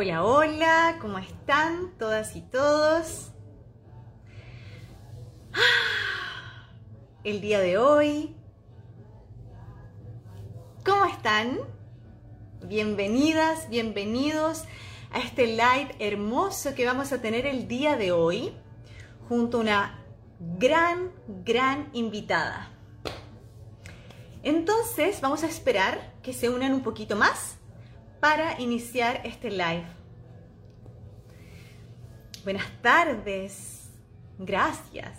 Hola, hola, ¿cómo están todas y todos? El día de hoy, ¿cómo están? Bienvenidas, bienvenidos a este live hermoso que vamos a tener el día de hoy junto a una gran, gran invitada. Entonces vamos a esperar que se unan un poquito más para iniciar este live. Buenas tardes, gracias.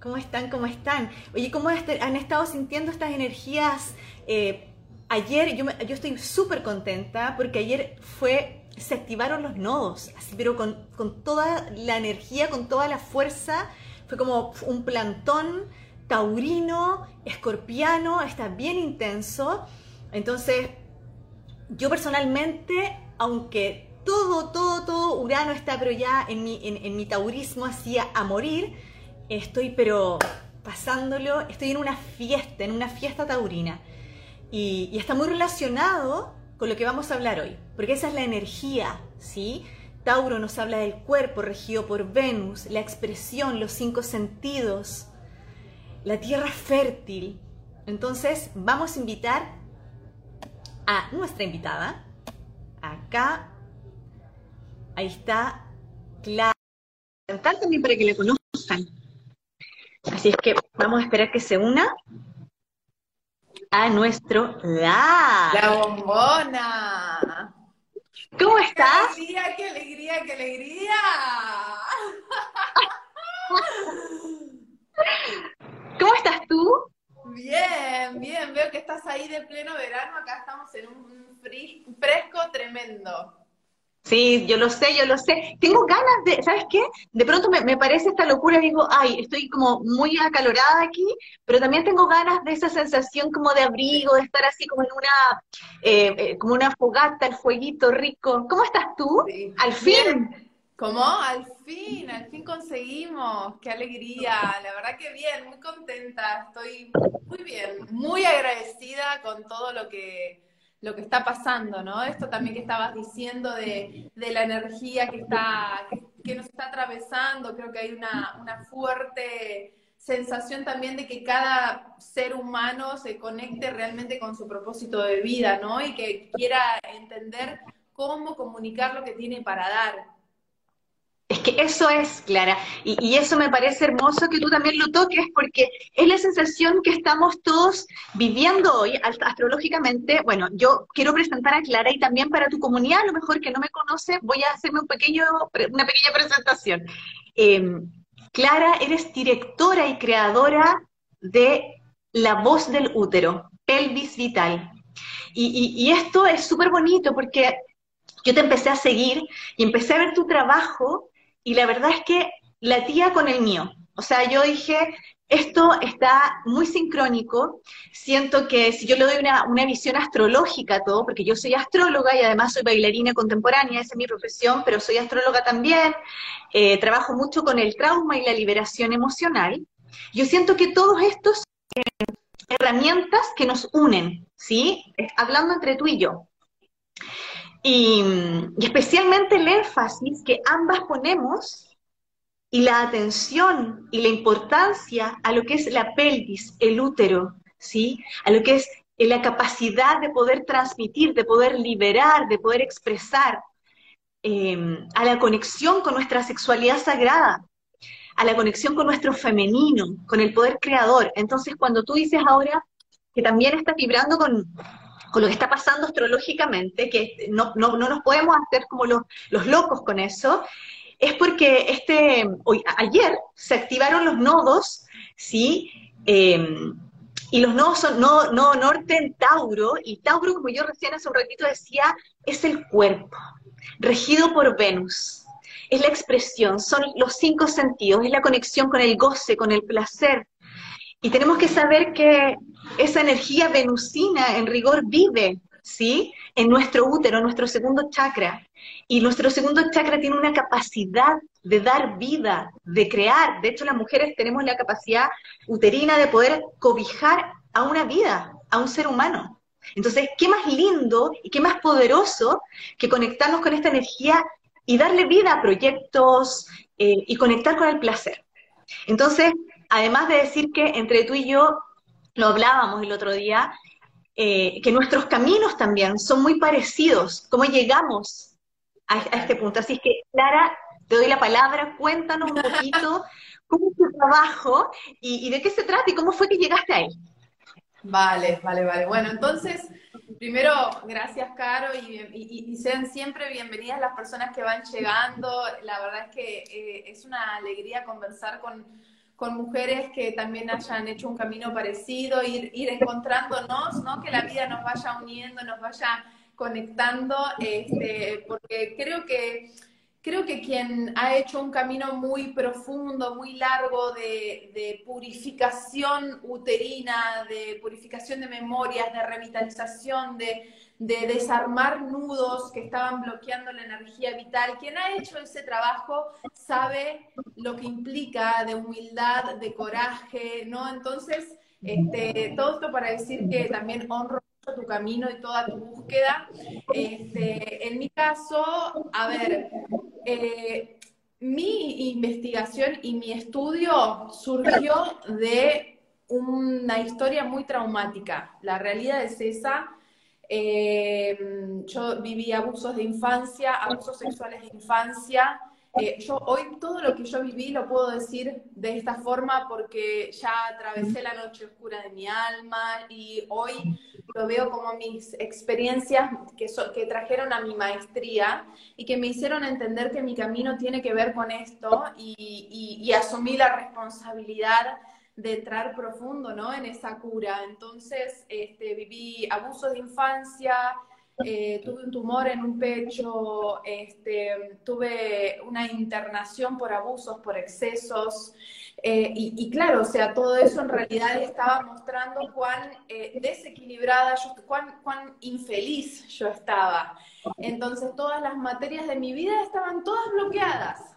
¿Cómo están? ¿Cómo están? Oye, ¿cómo han estado sintiendo estas energías? Eh, ayer yo, estoy súper contenta porque ayer fue, se activaron los nodos, así, pero con, con toda la energía, con toda la fuerza. Fue como un plantón taurino, escorpiano, está bien intenso. Entonces, yo personalmente, aunque todo, todo, todo Urano está pero ya en mi, en, mi taurismo hacía a morir, estoy pero pasándolo, estoy en una fiesta, en una fiesta taurina. Y, y, está muy relacionado con lo que vamos a hablar hoy, porque esa es la energía, ¿sí? Tauro nos habla del cuerpo regido por Venus, la expresión, los cinco sentidos, la tierra fértil. Entonces vamos a invitar a nuestra invitada. Acá, ahí está, Clara. También para que le conozcan. Así es que vamos a esperar que se una a nuestro la La bombona. ¿Cómo estás? ¡Qué alegría, qué alegría, qué alegría! ¿Cómo estás tú? Bien, bien, veo que estás ahí de pleno verano, acá estamos en un fresco tremendo. Sí, yo lo sé, yo lo sé. Tengo ganas de, ¿sabes qué? De pronto me, parece esta locura, digo, ay, estoy como muy acalorada aquí, pero también tengo ganas de esa sensación como de abrigo, de estar así como en una, eh, eh, como una fogata, el fueguito rico. ¿Cómo estás tú? Al fin. ¿Cómo? Al fin, al fin conseguimos. Qué alegría. La verdad que bien, muy contenta. Estoy muy bien, muy agradecida con todo lo que, lo que está pasando, ¿no? Esto también que estabas diciendo de, la energía que, está, que, nos está atravesando. Creo que hay una, una fuerte sensación también de que cada ser humano se conecte realmente con su propósito de vida, ¿no? Y que quiera entender cómo comunicar lo que tiene para dar. Es que eso es, Clara, y, eso me parece hermoso que tú también lo toques, porque es la sensación que estamos todos viviendo hoy astrológicamente. Bueno, yo quiero presentar a Clara y también para tu comunidad, a lo mejor que no me conoce, voy a hacerme una pequeña presentación. Em, Clara, eres directora y creadora de La Voz del Útero, Pelvis Vital. Y, y esto es súper bonito porque yo te empecé a seguir y empecé a ver tu trabajo y la verdad es que la tía con el mío. O sea, yo dije, esto está muy sincrónico. Siento que si yo le doy una, visión astrológica a todo, porque yo soy astróloga y además soy bailarina contemporánea, esa es mi profesión, pero soy astróloga también, eh, trabajo mucho con el trauma y la liberación emocional. Yo siento que todos estos herramientas que nos unen, ¿sí? Hablando entre tú y yo. Y, especialmente el énfasis que ambas ponemos y la atención y la importancia a lo que es la pelvis, el útero, ¿sí? A lo que es la capacidad de poder transmitir, de poder liberar, de poder expresar, em, a la conexión con nuestra sexualidad sagrada, a la conexión con nuestro femenino, con el poder creador. Entonces, cuando tú dices ahora que también estás vibrando con, con lo que está pasando astrológicamente, que no, no, no nos podemos hacer como los, los, locos con eso, es porque este, ayer se activaron los nodos, ¿sí? Em, y los nodos son no, no, norte en Tauro, y Tauro, como yo recién hace un ratito decía, es el cuerpo, regido por Venus. Es la expresión, son los cinco sentidos, es la conexión con el goce, con el placer. Y tenemos que saber que esa energía venusina en rigor vive, ¿sí? En nuestro útero, nuestro segundo chakra. Y nuestro segundo chakra tiene una capacidad de dar vida, de crear. De hecho, las mujeres tenemos la capacidad uterina de poder cobijar a una vida, a un ser humano. Entonces, ¿qué más lindo y qué más poderoso que conectarnos con esta energía y darle vida a proyectos eh, y conectar con el placer? Entonces, además de decir que entre tú y yo lo hablábamos el otro día, eh, que nuestros caminos también son muy parecidos, cómo llegamos a, este punto. Así que, Clara, te doy la palabra, cuéntanos un poquito cómo es tu trabajo y, de qué se trata y cómo fue que llegaste ahí. Vale, vale, vale. Bueno, entonces, primero, gracias, Caro, y, sean siempre bienvenidas las personas que van llegando. La verdad es que eh, es una alegría conversar con con mujeres que también hayan hecho un camino parecido, ir, ir encontrándonos, ¿no? Que la vida nos vaya uniendo, nos vaya conectando, este, porque creo que creo que quien ha hecho un camino muy profundo, muy largo de, de, purificación uterina, de purificación de memorias, de revitalización, de, de desarmar nudos que estaban bloqueando la energía vital. Quien ha hecho ese trabajo sabe lo que implica de humildad, de coraje, ¿no? Entonces, este, todo esto para decir que también honro tu camino y toda tu búsqueda. Este, en mi caso, a ver, eh, mi investigación y mi estudio surgió de una historia muy traumática. La realidad es esa. Eh, yo viví abusos de infancia, abusos sexuales de infancia. Eh, yo hoy todo lo que yo viví lo puedo decir de esta forma porque ya atravesé la noche oscura de mi alma y hoy lo veo como mis experiencias que, que trajeron a mi maestría y que me hicieron entender que mi camino tiene que ver con esto y, y asumí la responsabilidad de entrar profundo, ¿no? En esa cura. Entonces, este, viví abusos de infancia, eh, tuve un tumor en un pecho, este, tuve una internación por abusos, por excesos. Eh, y, claro, o sea, todo eso en realidad estaba mostrando cuán eh, desequilibrada, cuán, cuán infeliz yo estaba. Entonces, todas las materias de mi vida estaban todas bloqueadas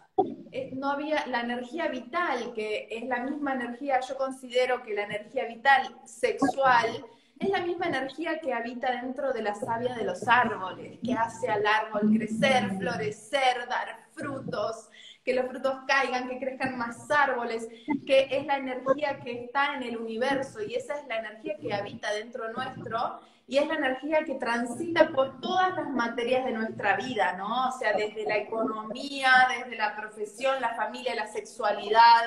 no había la energía vital, que es la misma energía, yo considero que la energía vital sexual es la misma energía que habita dentro de la savia de los árboles, que hace al árbol crecer, florecer, dar frutos, que los frutos caigan, que crezcan más árboles, que es la energía que está en el universo y esa es la energía que habita dentro nuestro y es la energía que transita por todas las materias de nuestra vida, ¿no? O sea, desde la economía, desde la profesión, la familia, la sexualidad.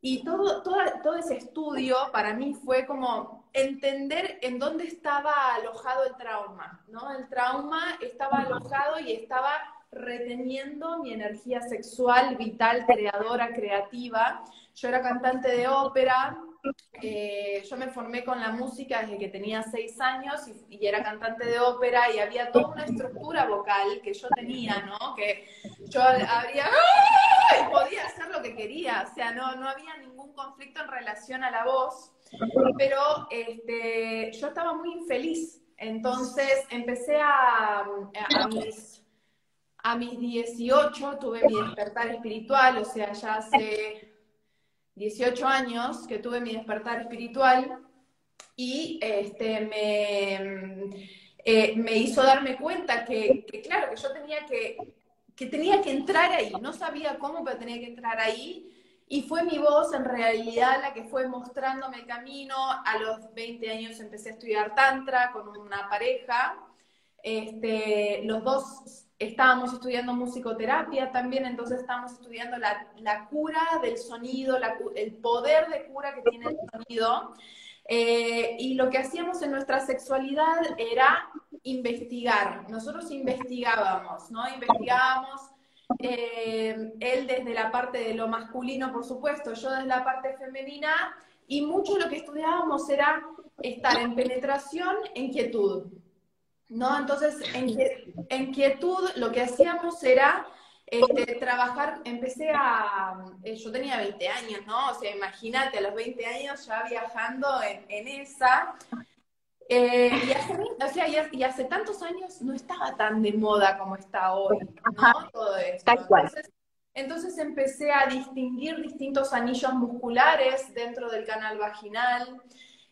Y todo, todo, todo ese estudio para mí fue como entender en dónde estaba alojado el trauma, ¿no? El trauma estaba alojado y estaba reteniendo mi energía sexual, vital, creadora, creativa. Yo era cantante de ópera, eh, yo me formé con la música desde que tenía seis años y, era cantante de ópera y había toda una estructura vocal que yo tenía, ¿no? Que yo habría y podía hacer lo que quería, o sea, no, no había ningún conflicto en relación a la voz, pero este, yo estaba muy infeliz. Entonces empecé a, a mis a mis 18 tuve mi despertar espiritual, o sea, ya hace 18 años que tuve mi despertar espiritual y este, me, eh, me hizo darme cuenta que, claro, que yo tenía que, que tenía que entrar ahí. No sabía cómo, pero tenía que entrar ahí. Y fue mi voz en realidad la que fue mostrándome el camino. A los 20 años empecé a estudiar Tantra con una pareja. Este, los dos estábamos estudiando musicoterapia también, entonces estábamos estudiando la, cura del sonido, el poder de cura que tiene el sonido. Eh, y lo que hacíamos en nuestra sexualidad era investigar. Nosotros investigábamos, ¿no? Investigábamos, eh, él desde la parte de lo masculino, por supuesto, yo desde la parte femenina, y mucho lo que estudiábamos era estar en penetración, en quietud. ¿No? Entonces, en, quietud lo que hacíamos era este, trabajar, empecé a, eh, yo tenía 20 años, ¿no? O sea, imagínate, a los 20 años ya viajando en, esa. Eh, y, hace, o sea, y, hace tantos años no estaba tan de moda como está hoy, ¿no? Todo esto. Entonces, entonces empecé a distinguir distintos anillos musculares dentro del canal vaginal,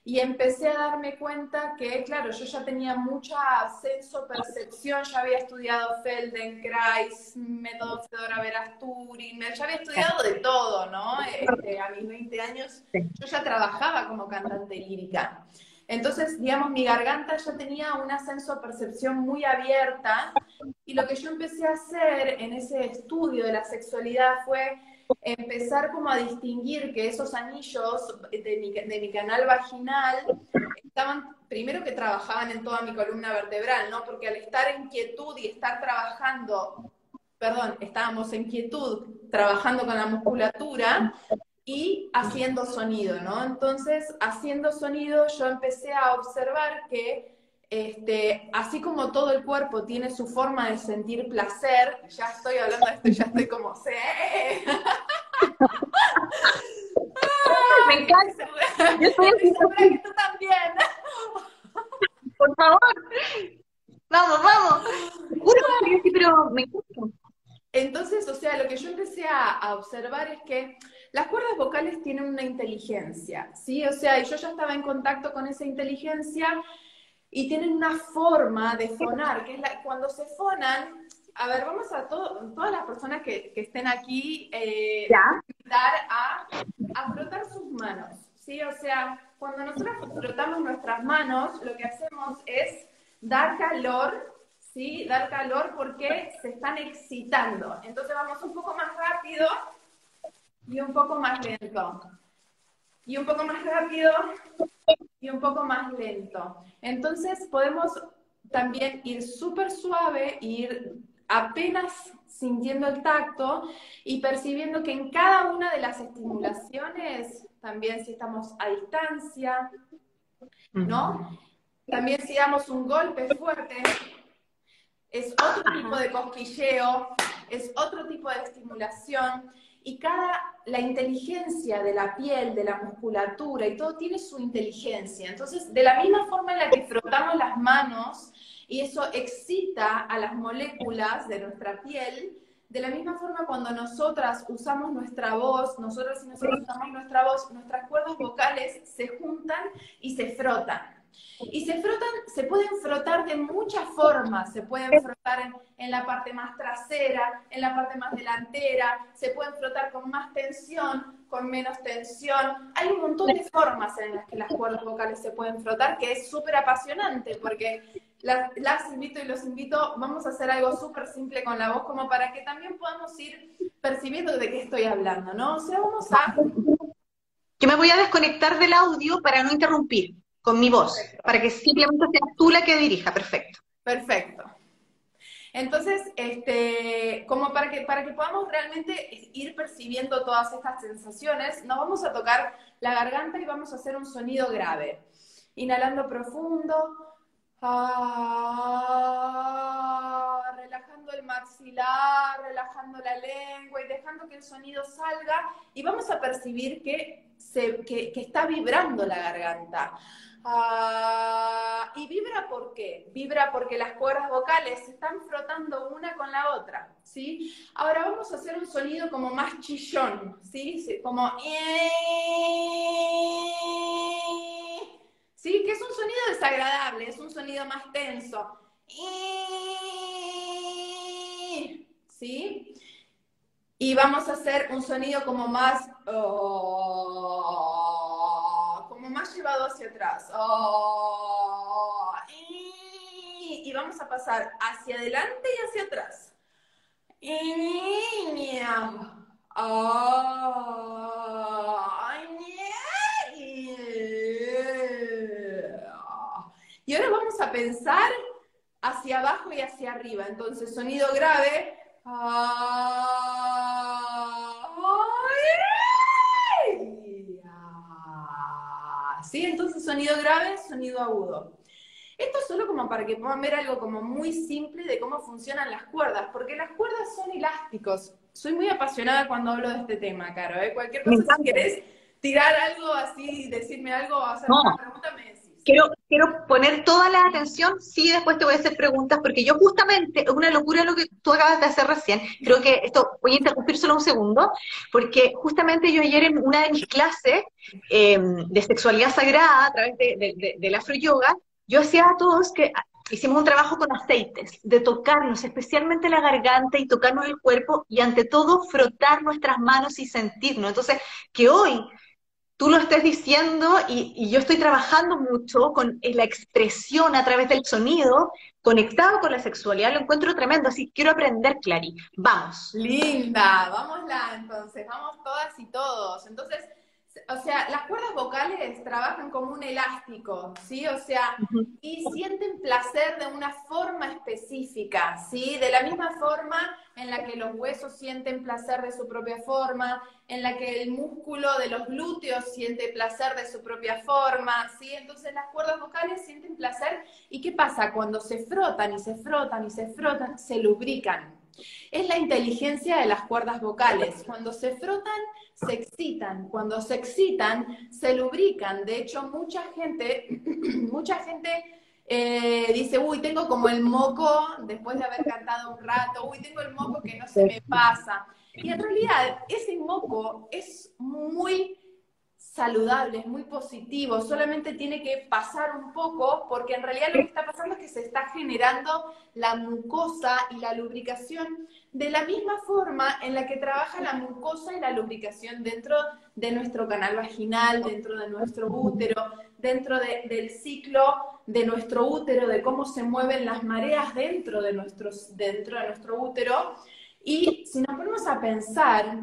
y empecé a darme cuenta que, claro, yo ya tenía mucha senso-percepción, ya había estudiado Feldenkrais, método Fedora Verasturi, ya había estudiado de todo, ¿no? Este, a mis 20 años yo ya trabajaba como cantante lírica. Entonces, digamos, mi garganta ya tenía una senso-percepción muy abierta y lo que yo empecé a hacer en ese estudio de la sexualidad fue empezar como a distinguir que esos anillos de mi, de mi, canal vaginal estaban, primero que trabajaban en toda mi columna vertebral, ¿no? Porque al estar en quietud y estar trabajando, perdón, estábamos en quietud, trabajando con la musculatura y haciendo sonido, ¿no? Entonces, haciendo sonido, yo empecé a observar que este, así como todo el cuerpo tiene su forma de sentir placer, ya estoy hablando de esto ya estoy como, ¡sí! Me encanta. Yo estoy segura que tú también. Por favor. Vamos, vamos. pero me encanta. Entonces, o sea, lo que yo empecé a, a, observar es que las cuerdas vocales tienen una inteligencia, ¿sí? O sea, y yo ya estaba en contacto con esa inteligencia y tienen una forma de fonar, que es la, cuando se fonan, a ver, vamos a todo, todas las personas que, que estén aquí, eh, invitar a, a frotar sus manos, ¿sí? O sea, cuando nosotros frotamos nuestras manos, lo que hacemos es dar calor, ¿sí? Dar calor porque se están excitando. Entonces vamos un poco más rápido y un poco más lento. Y un poco más rápido y un poco más lento. Entonces podemos también ir súper suave, ir apenas sintiendo el tacto y percibiendo que en cada una de las estimulaciones, también si estamos a distancia, ¿no? También si damos un golpe fuerte, es otro tipo de cosquilleo, es otro tipo de estimulación y cada, la inteligencia de la piel, de la musculatura y todo tiene su inteligencia. Entonces, de la misma forma en la que frotamos las manos y eso excita a las moléculas de nuestra piel, de la misma forma cuando nosotras usamos nuestra voz, nosotras y nosotros usamos nuestra voz, nuestras cuerdas vocales se juntan y se frotan. Y se pueden frotar de muchas formas, se pueden frotar en, la parte más trasera, en la parte más delantera, se pueden frotar con más tensión, con menos tensión. Hay un montón de formas en las que las cuerdas vocales se pueden frotar, que es súper apasionante, porque las, las, invito y los invito, vamos a hacer algo súper simple con la voz, como para que también podamos ir percibiendo de qué estoy hablando, ¿no? O sea, vamos a... Yo me voy a desconectar del audio para no interrumpir con mi voz, para que simplemente seas tú la que dirija, perfecto. Perfecto. Entonces, este, como para que, para que podamos realmente ir percibiendo todas estas sensaciones, nos vamos a tocar la garganta y vamos a hacer un sonido grave. Inhalando profundo, ah, relajando el maxilar, relajando la lengua y dejando que el sonido salga y vamos a percibir que, se, que, que está vibrando la garganta. Ah, ¿Y vibra por qué? Vibra porque las cuerdas vocales se están frotando una con la otra, ¿sí? Ahora vamos a hacer un sonido como más chillón, ¿sí? Como... ¿Sí? Que es un sonido desagradable, es un sonido más tenso. ¿Sí? Y vamos a hacer un sonido como más... Oh, más llevado hacia atrás. Oh, y, vamos a pasar hacia adelante y hacia atrás. Y, ahora vamos a pensar hacia abajo y hacia arriba. Entonces, sonido grave. ¿Sí? Entonces sonido grave, sonido agudo. Esto es solo como para que puedan ver algo como muy simple de cómo funcionan las cuerdas, porque las cuerdas son elásticos. Soy muy apasionada cuando hablo de este tema, Caro. ¿eh? Cualquier cosa, si querés tirar algo así, decirme algo hacer una pregunta, me. Quiero, poner toda la atención, sí, después te voy a hacer preguntas, porque yo justamente, es una locura lo que tú acabas de hacer recién, creo que esto, voy a interrumpir solo un segundo, porque justamente yo ayer en una de mis clases em, de sexualidad sagrada a través de, del afro yoga, yo hacía a todos que hicimos un trabajo con aceites, de tocarnos, especialmente la garganta y tocarnos el cuerpo y ante todo frotar nuestras manos y sentirnos. Entonces, que hoy tú lo estés diciendo y, yo estoy trabajando mucho con la expresión a través del sonido, conectado con la sexualidad, lo encuentro tremendo, así quiero aprender, Clary. Vamos. Linda, vámonos entonces, vamos todas y todos. Entonces, o sea, las cuerdas vocales trabajan como un elástico, ¿sí? O sea, y sienten placer de una forma específica, ¿sí? De la misma forma en la que los huesos sienten placer de su propia forma, en la que el músculo de los glúteos siente placer de su propia forma, ¿sí? Entonces las cuerdas vocales sienten placer. ¿Y qué pasa? Cuando se frotan y se frotan y se frotan, se lubrican. Es la inteligencia de las cuerdas vocales. Cuando se frotan, se excitan. Cuando se excitan, se lubrican. De hecho, mucha gente, mucha gente eh, dice, uy, tengo como el moco, después de haber cantado un rato, uy, tengo el moco que no se me pasa. Y en realidad, ese moco es muy saludable, es muy positivo, solamente tiene que pasar un poco porque en realidad lo que está pasando es que se está generando la mucosa y la lubricación de la misma forma en la que trabaja la mucosa y la lubricación dentro de nuestro canal vaginal, dentro de nuestro útero, dentro del ciclo de nuestro útero, de cómo se mueven las mareas dentro de, dentro de nuestro útero. Y si nos ponemos a pensar,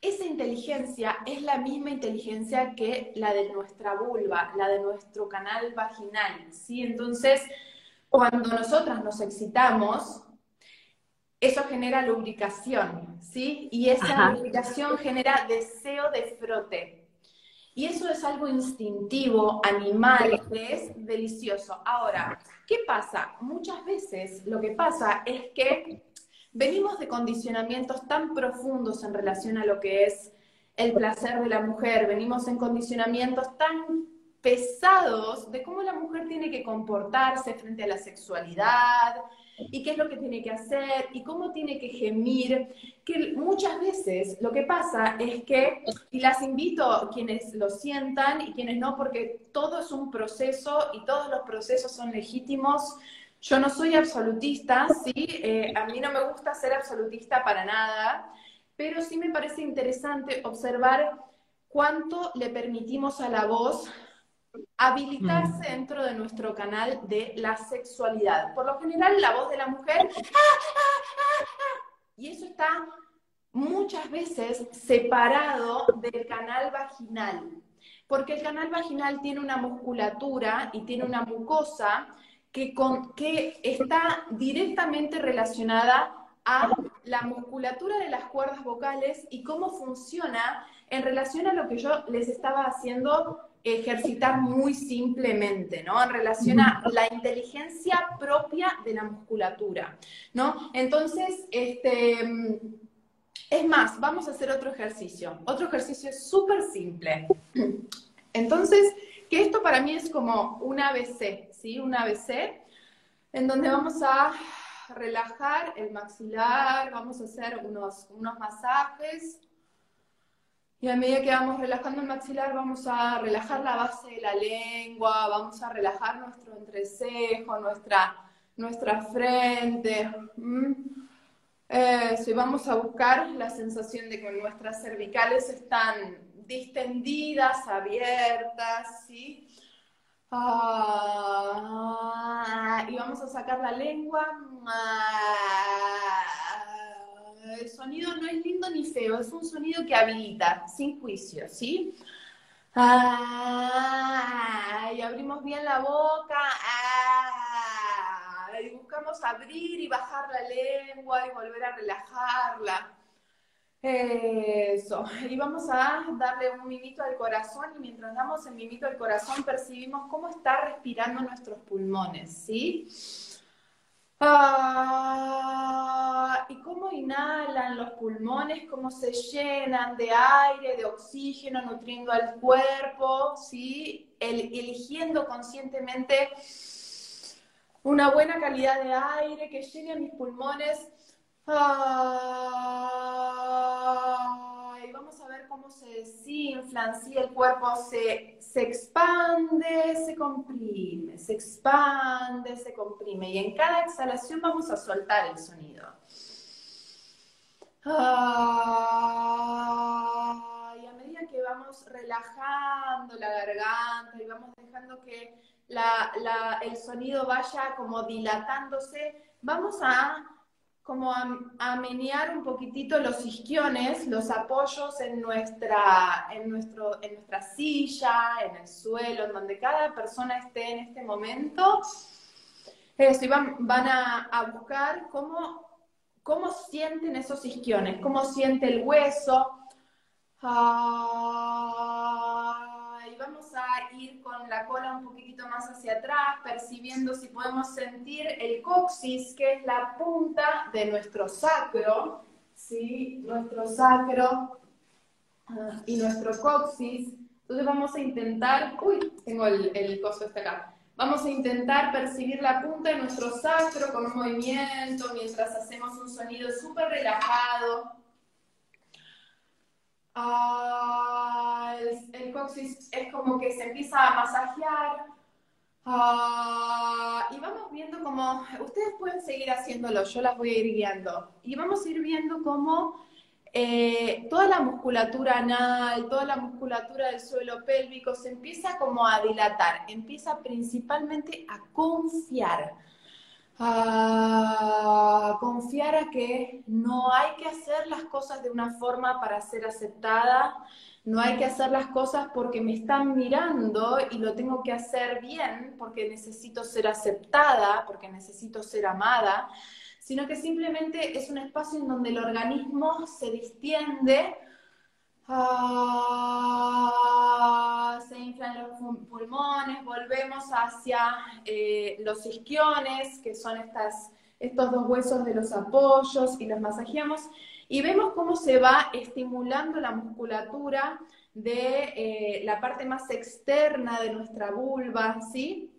esa inteligencia es la misma inteligencia que la de nuestra vulva, la de nuestro canal vaginal, ¿sí? Entonces, cuando nosotras nos excitamos, eso genera lubricación, ¿sí? Y esa lubricación genera deseo de frote. Y eso es algo instintivo, animal, que es delicioso. Ahora, ¿qué pasa? Muchas veces lo que pasa es que venimos de condicionamientos tan profundos en relación a lo que es el placer de la mujer, venimos en condicionamientos tan pesados de cómo la mujer tiene que comportarse frente a la sexualidad y qué es lo que tiene que hacer y cómo tiene que gemir, que muchas veces lo que pasa es que, y las invito quienes lo sientan y quienes no, porque todo es un proceso y todos los procesos son legítimos, yo no soy absolutista, sí, eh, a mí no me gusta ser absolutista para nada, pero sí me parece interesante observar cuánto le permitimos a la voz habilitarse mm. dentro de nuestro canal de la sexualidad. Por lo general, la voz de la mujer, y eso está muchas veces separado del canal vaginal, porque el canal vaginal tiene una musculatura y tiene una mucosa que, con, que está directamente relacionada a la musculatura de las cuerdas vocales y cómo funciona en relación a lo que yo les estaba haciendo ejercitar muy simplemente, ¿no? En relación a la inteligencia propia de la musculatura, ¿no? Entonces, este, es más, vamos a hacer otro ejercicio. Otro ejercicio súper simple. Entonces, que esto para mí es como un ABC, ¿sí? Un ABC en donde vamos a relajar el maxilar, vamos a hacer unos, unos masajes. Y a medida que vamos relajando el maxilar, vamos a relajar la base de la lengua, vamos a relajar nuestro entrecejo, nuestra, nuestra frente. Y vamos a buscar la sensación de que nuestras cervicales están distendidas, abiertas, ¿sí? Ah, y vamos a sacar la lengua. Ah, el sonido no es lindo ni feo, es un sonido que habilita, sin juicio, ¿sí? Ah, y abrimos bien la boca. y buscamos abrir y bajar la lengua y volver a relajarla. Eso. Y vamos a darle un mimito al corazón y mientras damos el mimito al corazón percibimos cómo está respirando nuestros pulmones, ¿sí? Ah, y cómo inhalan los pulmones, cómo se llenan de aire, de oxígeno, nutriendo al cuerpo, ¿sí? eligiendo conscientemente una buena calidad de aire que llegue a mis pulmones. y vamos a ver cómo se desinflan, si el cuerpo se, se expande, se comprime, se expande, se comprime. Y en cada exhalación vamos a soltar el sonido. y a medida que vamos relajando la garganta y vamos dejando que el sonido vaya como dilatándose, vamos a como a, menear un poquitito los isquiones, los apoyos en nuestra, en, nuestro, en nuestra silla, en el suelo, en donde cada persona esté en este momento. Eso, y van, van a, buscar cómo, cómo sienten esos isquiones, cómo siente el hueso. Ah, vamos a ir con la cola un poquitito más hacia atrás, percibiendo si podemos sentir el coxis, que es la punta de nuestro sacro, ¿sí? Nuestro sacro ah, y nuestro coxis. Entonces vamos a intentar, uy, tengo el, el coso este acá. Vamos a intentar percibir la punta de nuestro sacro con un movimiento mientras hacemos un sonido súper relajado. Ah, el, coxis es como que se empieza a masajear. Ah, y vamos viendo cómo, ustedes pueden seguir haciéndolo, yo las voy a ir guiando. Y vamos a ir viendo cómo eh, toda la musculatura anal, toda la musculatura del suelo pélvico se empieza como a dilatar, empieza principalmente a confiar a confiar a que no hay que hacer las cosas de una forma para ser aceptada, no hay que hacer las cosas porque me están mirando y lo tengo que hacer bien porque necesito ser aceptada, porque necesito ser amada, sino que simplemente es un espacio en donde el organismo se distiende Ah, se inflan los pulmones, volvemos hacia eh, los isquiones, que son estas, estos dos huesos de los apoyos, y los masajeamos, y vemos cómo se va estimulando la musculatura de eh, la parte más externa de nuestra vulva, ¿sí?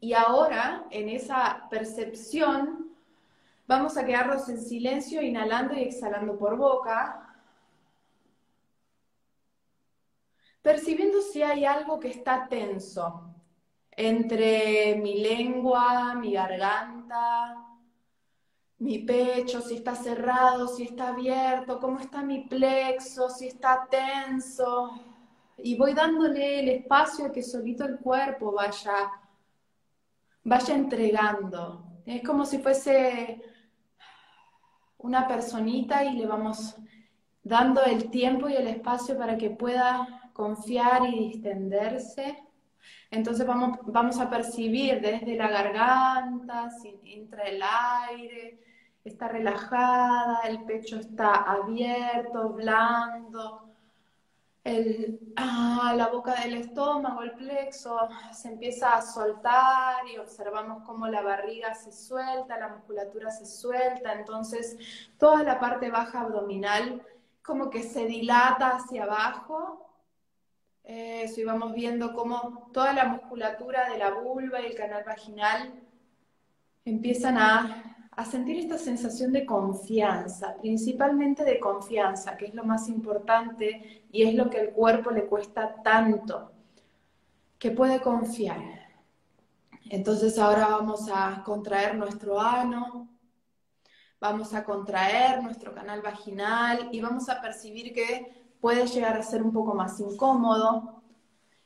Y ahora, en esa percepción, vamos a quedarnos en silencio, inhalando y exhalando por boca, percibiendo si hay algo que está tenso entre mi lengua, mi garganta, mi pecho, si está cerrado, si está abierto, cómo está mi plexo, si está tenso. Y voy dándole el espacio a que solito el cuerpo vaya, vaya entregando. Es como si fuese una personita y le vamos dando el tiempo y el espacio para que pueda confiar y distenderse. Entonces vamos, vamos a percibir desde la garganta, si entra el aire, está relajada, el pecho está abierto, blando, el, ah, la boca del estómago, el plexo, se empieza a soltar y observamos cómo la barriga se suelta, la musculatura se suelta, entonces toda la parte baja abdominal como que se dilata hacia abajo eso, y vamos viendo cómo toda la musculatura de la vulva y el canal vaginal empiezan a, a sentir esta sensación de confianza, principalmente de confianza, que es lo más importante y es lo que al cuerpo le cuesta tanto, que puede confiar. Entonces ahora vamos a contraer nuestro ano, vamos a contraer nuestro canal vaginal y vamos a percibir que puede llegar a ser un poco más incómodo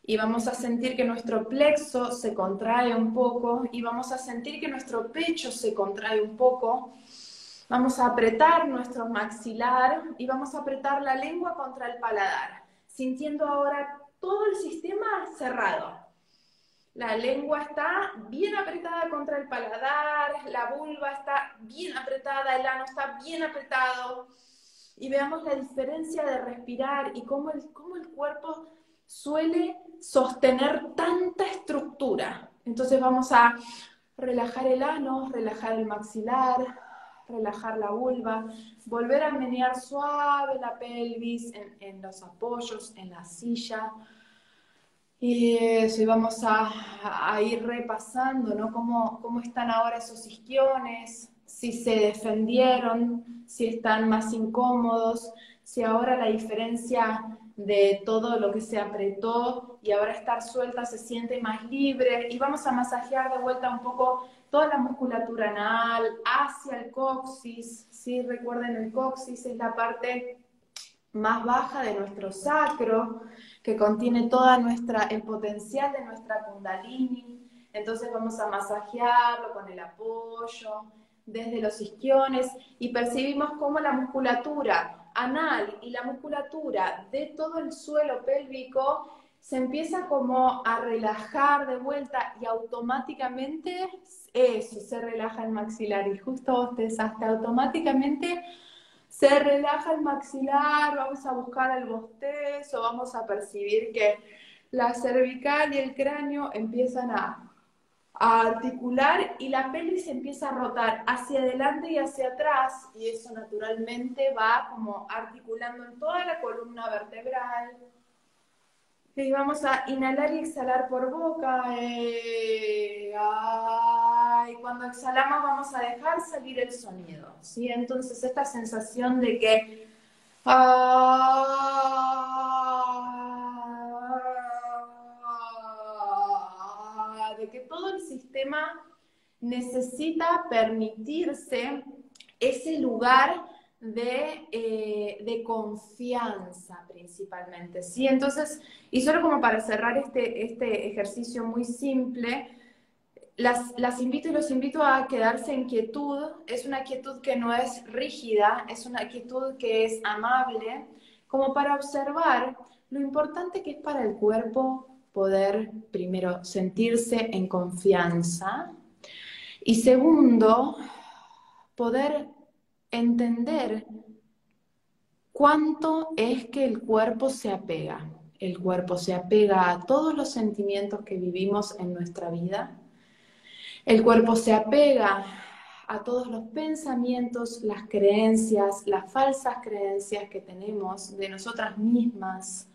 y vamos a sentir que nuestro plexo se contrae un poco y vamos a sentir que nuestro pecho se contrae un poco. Vamos a apretar nuestro maxilar y vamos a apretar la lengua contra el paladar, sintiendo ahora todo el sistema cerrado. La lengua está bien apretada contra el paladar, la vulva está bien apretada, el ano está bien apretado y veamos la diferencia de respirar y cómo el, cómo el cuerpo suele sostener tanta estructura. Entonces vamos a relajar el ano, relajar el maxilar, relajar la vulva, volver a menear suave la pelvis en, los apoyos, en la silla. Y eso, y vamos a, ir repasando, ¿no? Cómo, cómo están ahora esos isquiones, si se defendieron, si están más incómodos, si ahora la diferencia de todo lo que se apretó y ahora estar suelta se siente más libre y vamos a masajear de vuelta un poco toda la musculatura anal hacia el coxis, ¿sí? recuerden el coxis es la parte más baja de nuestro sacro que contiene toda nuestra el potencial de nuestra kundalini, entonces vamos a masajearlo con el apoyo desde los isquiones y percibimos cómo la musculatura anal y la musculatura de todo el suelo pélvico se empieza como a relajar de vuelta y automáticamente eso, se relaja el maxilar. Y justo ustedes hasta automáticamente se relaja el maxilar, vamos a buscar el bostezo, vamos a percibir que la cervical y el cráneo empiezan a articular y la pelvis empieza a rotar hacia adelante y hacia atrás y eso naturalmente va como articulando en toda la columna vertebral. Y vamos a inhalar y exhalar por boca. Eh, y cuando exhalamos vamos a dejar salir el sonido. ¿sí? Entonces esta sensación de que... que todo el sistema necesita permitirse ese lugar de, eh, confianza principalmente, ¿sí? Entonces, y solo como para cerrar este, este ejercicio muy simple, las, las, invito y los invito a quedarse en quietud. Es una quietud que no es rígida, es una quietud que es amable, como para observar lo importante que es para el cuerpo poder, primero, sentirse en confianza y segundo, poder entender cuánto es que el cuerpo se apega. El cuerpo se apega a todos los sentimientos que vivimos en nuestra vida. El cuerpo se apega a todos los pensamientos, las creencias, las falsas creencias que tenemos de nosotras mismas,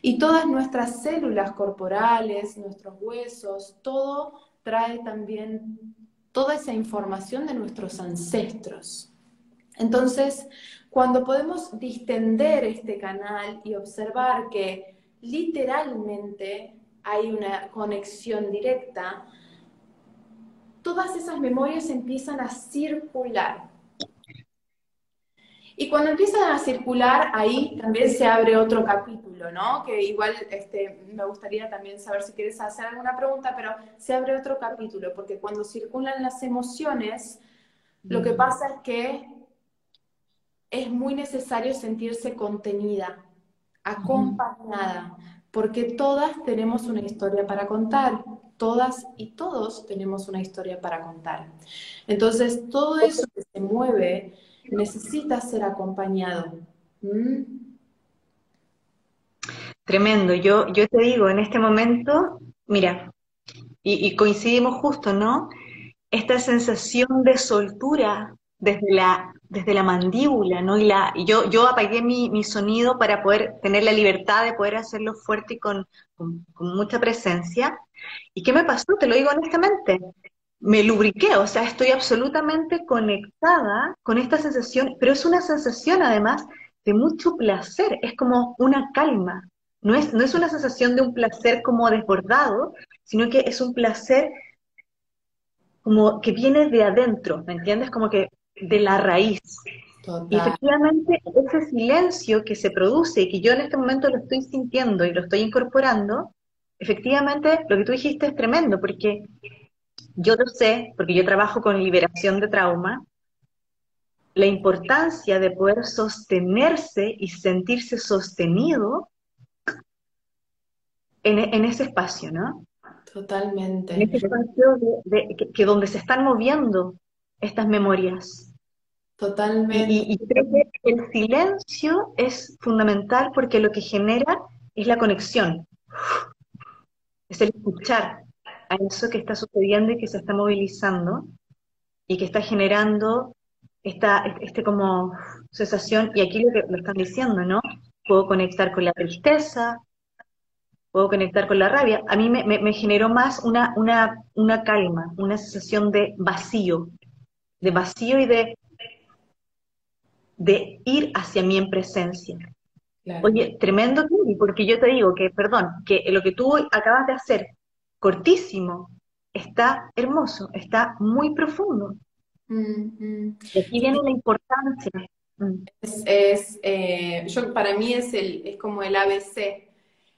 y todas nuestras células corporales, nuestros huesos, todo trae también toda esa información de nuestros ancestros. Entonces, cuando podemos distender este canal y observar que literalmente hay una conexión directa, todas esas memorias empiezan a circular. Y cuando empiezan a circular, ahí también se abre otro capítulo, ¿no? Que igual este, me gustaría también saber si quieres hacer alguna pregunta, pero se abre otro capítulo, porque cuando circulan las emociones, lo que pasa es que es muy necesario sentirse contenida, acompañada, porque todas tenemos una historia para contar, todas y todos tenemos una historia para contar. Entonces, todo eso que se mueve necesita ser acompañado. ¿Mm? Tremendo. Yo, yo te digo, en este momento, mira, y, coincidimos justo, ¿no? Esta sensación de soltura desde la, desde la mandíbula, ¿no? Y la, yo, yo apagué mi, sonido para poder tener la libertad de poder hacerlo fuerte y con, con mucha presencia. ¿Y qué me pasó? Te lo digo honestamente me lubriqué, o sea, estoy absolutamente conectada con esta sensación, pero es una sensación además de mucho placer, es como una calma, no es, no es una sensación de un placer como desbordado, sino que es un placer como que viene de adentro, ¿me entiendes? Como que de la raíz. Y efectivamente ese silencio que se produce y que yo en este momento lo estoy sintiendo y lo estoy incorporando, efectivamente lo que tú dijiste es tremendo, porque yo lo sé, porque yo trabajo con liberación de trauma, la importancia de poder sostenerse y sentirse sostenido en, ese espacio, ¿no? Totalmente. En ese espacio de, que, donde se están moviendo estas memorias. Totalmente. Y, y, creo que el silencio es fundamental porque lo que genera es la conexión, es el escuchar, a eso que está sucediendo y que se está movilizando y que está generando esta este como sensación, y aquí lo que lo están diciendo, ¿no? Puedo conectar con la tristeza, puedo conectar con la rabia. A mí me, generó más una, una, una calma, una sensación de vacío, de vacío y de, de ir hacia mi en presencia. Oye, tremendo, porque yo te digo que, perdón, que lo que tú acabas de hacer, cortísimo, está hermoso, está muy profundo. Mm, mm. Y aquí viene la importancia. Mm. Es, eh, yo, para mí es, el, es como el ABC,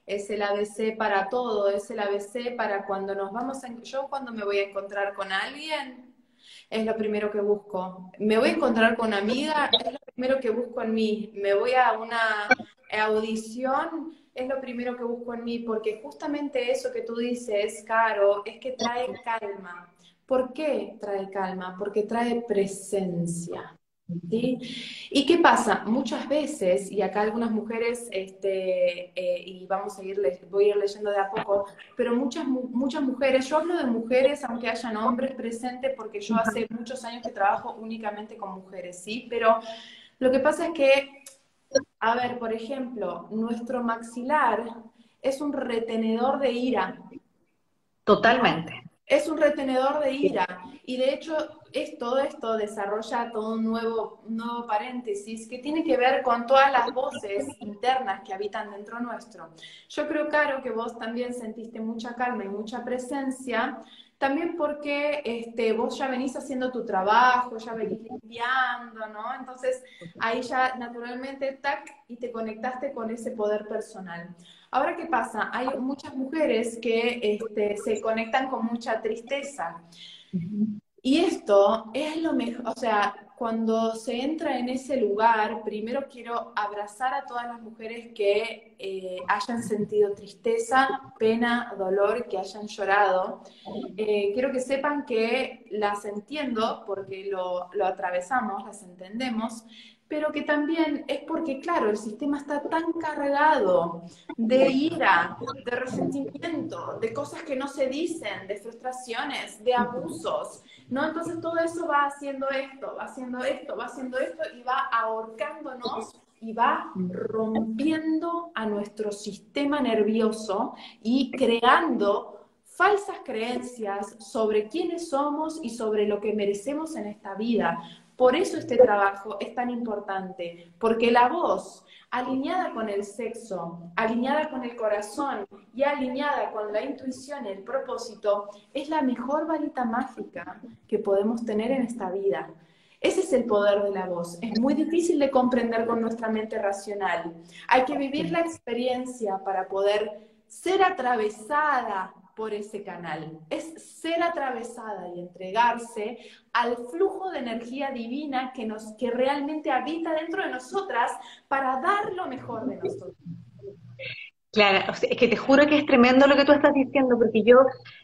es el ABC para todo, es el ABC para cuando nos vamos a... Yo cuando me voy a encontrar con alguien, es lo primero que busco. Me voy a encontrar con una amiga, es lo primero que busco en mí. Me voy a una audición, es lo primero que busco en mí, porque justamente eso que tú dices, Caro, es que trae calma. ¿Por qué trae calma? Porque trae presencia. ¿Sí? ¿Y qué pasa? Muchas veces, y acá algunas mujeres, este, eh, y vamos a ir, voy a ir leyendo de a poco, pero muchas, muchas mujeres, yo hablo de mujeres, aunque hayan hombres presentes, porque yo hace muchos años que trabajo únicamente con mujeres, ¿sí? Pero lo que pasa es que, a ver, por ejemplo, nuestro maxilar es un retenedor de ira. Totalmente es un retenedor de ira. Y de hecho, es, todo esto desarrolla todo un nuevo, nuevo paréntesis que tiene que ver con todas las voces internas que habitan dentro nuestro. Yo creo, Caro, que vos también sentiste mucha calma y mucha presencia, también porque este, vos ya venís haciendo tu trabajo, ya venís limpiando, ¿no? Entonces ahí ya naturalmente, tac, y te conectaste con ese poder personal. Ahora, ¿qué pasa? Hay muchas mujeres que este, se conectan con mucha tristeza. Y esto es lo mejor, o sea, cuando se entra en ese lugar, primero quiero abrazar a todas las mujeres que eh, hayan sentido tristeza, pena, dolor, que hayan llorado. Eh, quiero que sepan que las entiendo porque lo, lo atravesamos, las entendemos, pero que también es porque, claro, el sistema está tan cargado de ira, de resentimiento, de cosas que no se dicen, de frustraciones, de abusos, ¿no? Entonces todo eso va haciendo esto, va haciendo esto, va haciendo esto y va ahorcándonos y va rompiendo a nuestro sistema nervioso y creando falsas creencias sobre quiénes somos y sobre lo que merecemos en esta vida. Por eso este trabajo es tan importante, porque la voz alineada con el sexo, alineada con el corazón y alineada con la intuición, el propósito, es la mejor varita mágica que podemos tener en esta vida. Ese es el poder de la voz. Es muy difícil de comprender con nuestra mente racional. Hay que vivir la experiencia para poder ser atravesada por ese canal. Es ser atravesada y entregarse al flujo de energía divina que, nos, que realmente habita dentro de nosotras para dar lo mejor de nosotros. Claro, es que te juro que es tremendo lo que tú estás diciendo, porque yo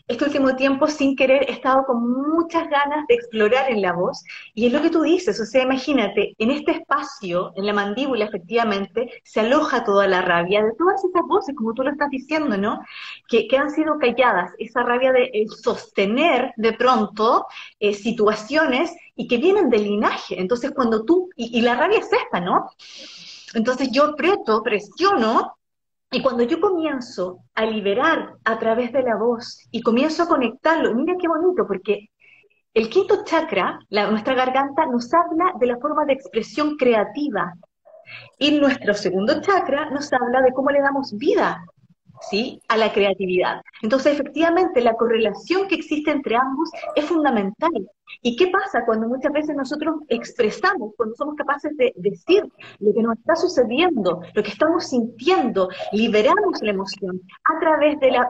este último tiempo sin querer he estado con muchas ganas de explorar en la voz, y es lo que tú dices, o sea, imagínate, en este espacio, en la mandíbula efectivamente, se aloja toda la rabia de todas esas voces, como tú lo estás diciendo, ¿no? Que, que han sido calladas, esa rabia de sostener de pronto eh, situaciones y que vienen del linaje, entonces cuando tú, y, la rabia es esta, ¿no? Entonces yo aprieto, presiono y cuando yo comienzo a liberar a través de la voz y comienzo a conectarlo, mira qué bonito, porque el quinto chakra, la, nuestra garganta, nos habla de la forma de expresión creativa. Y nuestro segundo chakra nos habla de cómo le damos vida ¿sí? a la creatividad. Entonces, efectivamente, la correlación que existe entre ambos es fundamental. ¿Y qué pasa cuando muchas veces nosotros expresamos, cuando somos capaces de decir lo que nos está sucediendo, lo que estamos sintiendo, liberamos la emoción a través de la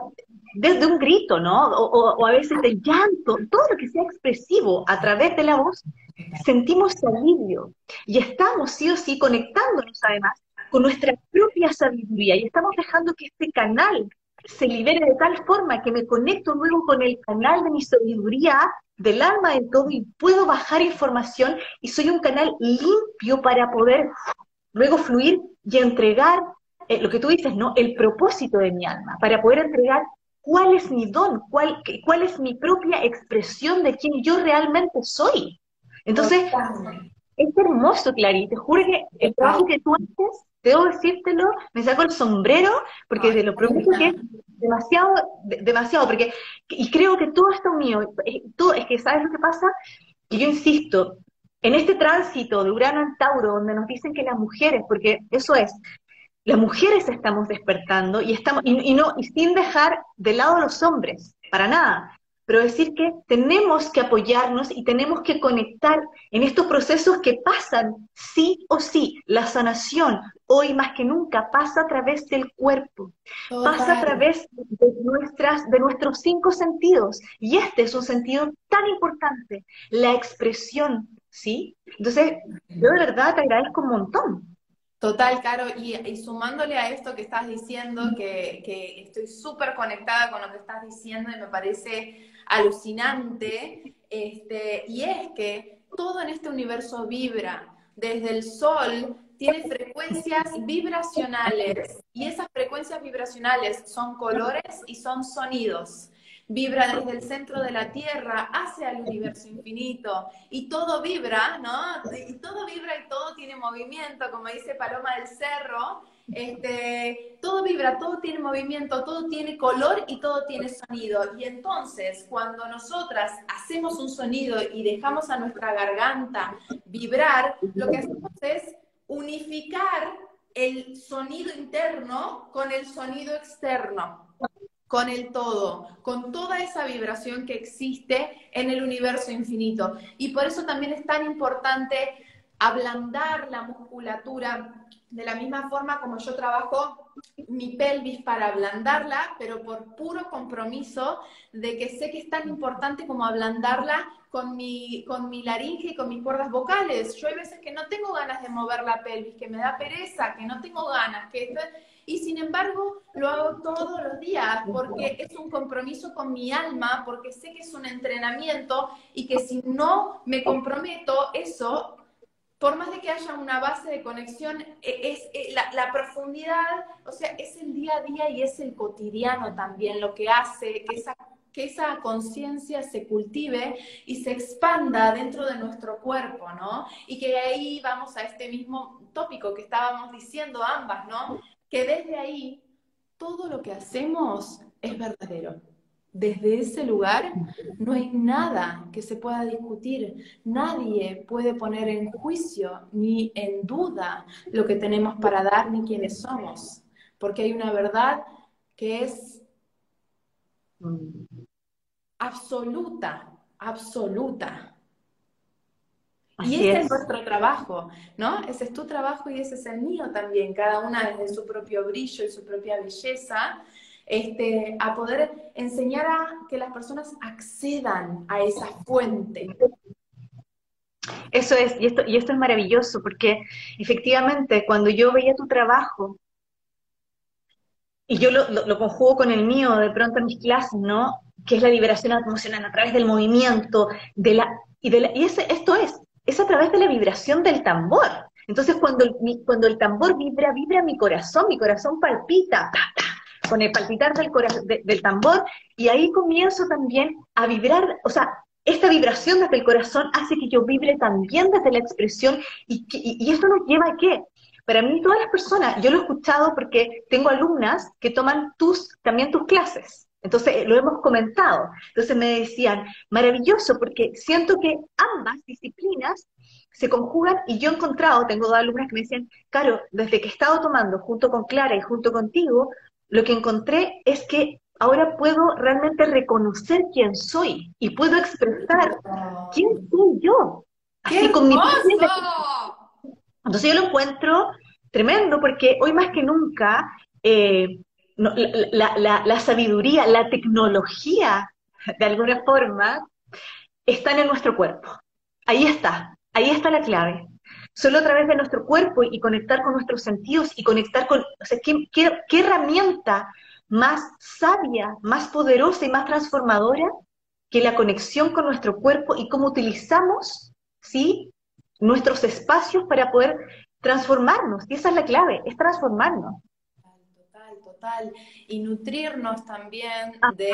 desde un grito, ¿no? O, a veces del llanto, todo lo que sea expresivo a través de la voz, sentimos alivio y estamos sí o sí conectándonos además con nuestra propia sabiduría y estamos dejando que este canal se libere de tal forma que me conecto luego con el canal de mi sabiduría del alma de todo y puedo bajar información y soy un canal limpio para poder luego fluir y entregar eh, lo que tú dices, ¿no? El propósito de mi alma, para poder entregar cuál es mi don, cuál, cuál es mi propia expresión de quién yo realmente soy. Entonces, es hermoso, Clary, te juro que el trabajo que tú haces, debo decírtelo, me saco el sombrero, porque te lo prometo que es demasiado, demasiado, porque, y creo que todo está unido, todo, es que, ¿sabes lo que pasa? Y yo insisto, en este tránsito de Urano en Tauro, donde nos dicen que las mujeres, porque eso es, las mujeres estamos despertando y estamos, y, no, y sin dejar de lado a los hombres, para nada pero decir que tenemos que apoyarnos y tenemos que conectar en estos procesos que pasan sí o sí. La sanación hoy más que nunca pasa a través del cuerpo, pasa a través de, nuestras, de nuestros cinco sentidos. Y este es un sentido tan importante, la expresión, ¿sí? Entonces, yo de verdad te agradezco un montón. Total, Caro, y, sumándole a esto que estás diciendo, que, que estoy súper conectada con lo que estás diciendo y me parece alucinante, este, y es que todo en este universo vibra, desde el sol tiene frecuencias vibracionales y esas frecuencias vibracionales son colores y son sonidos. Vibra desde el centro de la Tierra hacia el universo infinito y todo vibra, ¿no? Y todo vibra y todo tiene movimiento, como dice Paloma del Cerro, este, todo vibra, todo tiene movimiento, todo tiene color y todo tiene sonido. Y entonces, cuando nosotras hacemos un sonido y dejamos a nuestra garganta vibrar, lo que hacemos es unificar el sonido interno con el sonido externo con el todo, con toda esa vibración que existe en el universo infinito. Y por eso también es tan importante ablandar la musculatura de la misma forma como yo trabajo mi pelvis para ablandarla, pero por puro compromiso de que sé que es tan importante como ablandarla con mi, con mi laringe y con mis cuerdas vocales. Yo hay veces que no tengo ganas de mover la pelvis, que me da pereza, que no tengo ganas, que y sin embargo lo hago todos los días porque es un compromiso con mi alma, porque sé que es un entrenamiento y que si no me comprometo, eso, por más de que haya una base de conexión, e, es, e, la, profundidad, o sea, es el día a día y es el cotidiano también lo que hace que esa que esa conciencia se cultive y se expanda dentro de nuestro cuerpo, ¿no? Y que ahí vamos a este mismo tópico que estábamos diciendo ambas, ¿no? que desde ahí todo lo que hacemos es verdadero. Desde ese lugar no hay nada que se pueda discutir, nadie puede poner en juicio ni en duda lo que tenemos para dar ni quiénes somos, porque hay una verdad que es absoluta, absoluta. y ese es. nuestro trabajo, ¿no? Ese es tu trabajo y ese es el mío también, cada una desde su propio brillo y su propia belleza, este, a poder enseñar a que las personas accedan a esa fuente. Eso es, y esto, y esto es maravilloso, porque efectivamente cuando yo veía tu trabajo, y yo lo, lo conjugo con el mío de pronto en mis clases, ¿no? Que es la liberación emocional a través del movimiento, de la, y, de la, y ese, esto es, es a través de la vibración del tambor. Entonces, cuando el, cuando el tambor vibra, vibra mi corazón, mi corazón palpita, con el palpitar del, del tambor, y ahí comienzo también a vibrar, o sea, esta vibración desde el corazón hace que yo vibre también desde la expresión, y, y, esto nos lleva a qué? Para mí, todas las personas, yo lo he escuchado porque tengo alumnas que toman tus, también tus clases. Entonces, lo hemos comentado. Entonces me decían, maravilloso, porque siento que ambas disciplinas se conjugan y yo he encontrado, tengo dos alumnas que me decían, Caro, desde que he estado tomando junto con Clara y junto contigo, lo que encontré es que ahora puedo realmente reconocer quién soy y puedo expresar quién soy yo. Así con mi Entonces yo lo encuentro tremendo porque hoy más que nunca eh, la, sabiduría, la tecnología, de alguna forma, están en nuestro cuerpo. Ahí está, ahí está la clave. Solo a través de nuestro cuerpo y conectar con nuestros sentidos y conectar con, o sea, ¿qué, qué herramienta más sabia, más poderosa y más transformadora que la conexión con nuestro cuerpo y cómo utilizamos, ¿sí? Nuestros espacios para poder transformarnos. Y esa es la clave, es transformarnos. Total. Y nutrirnos también de,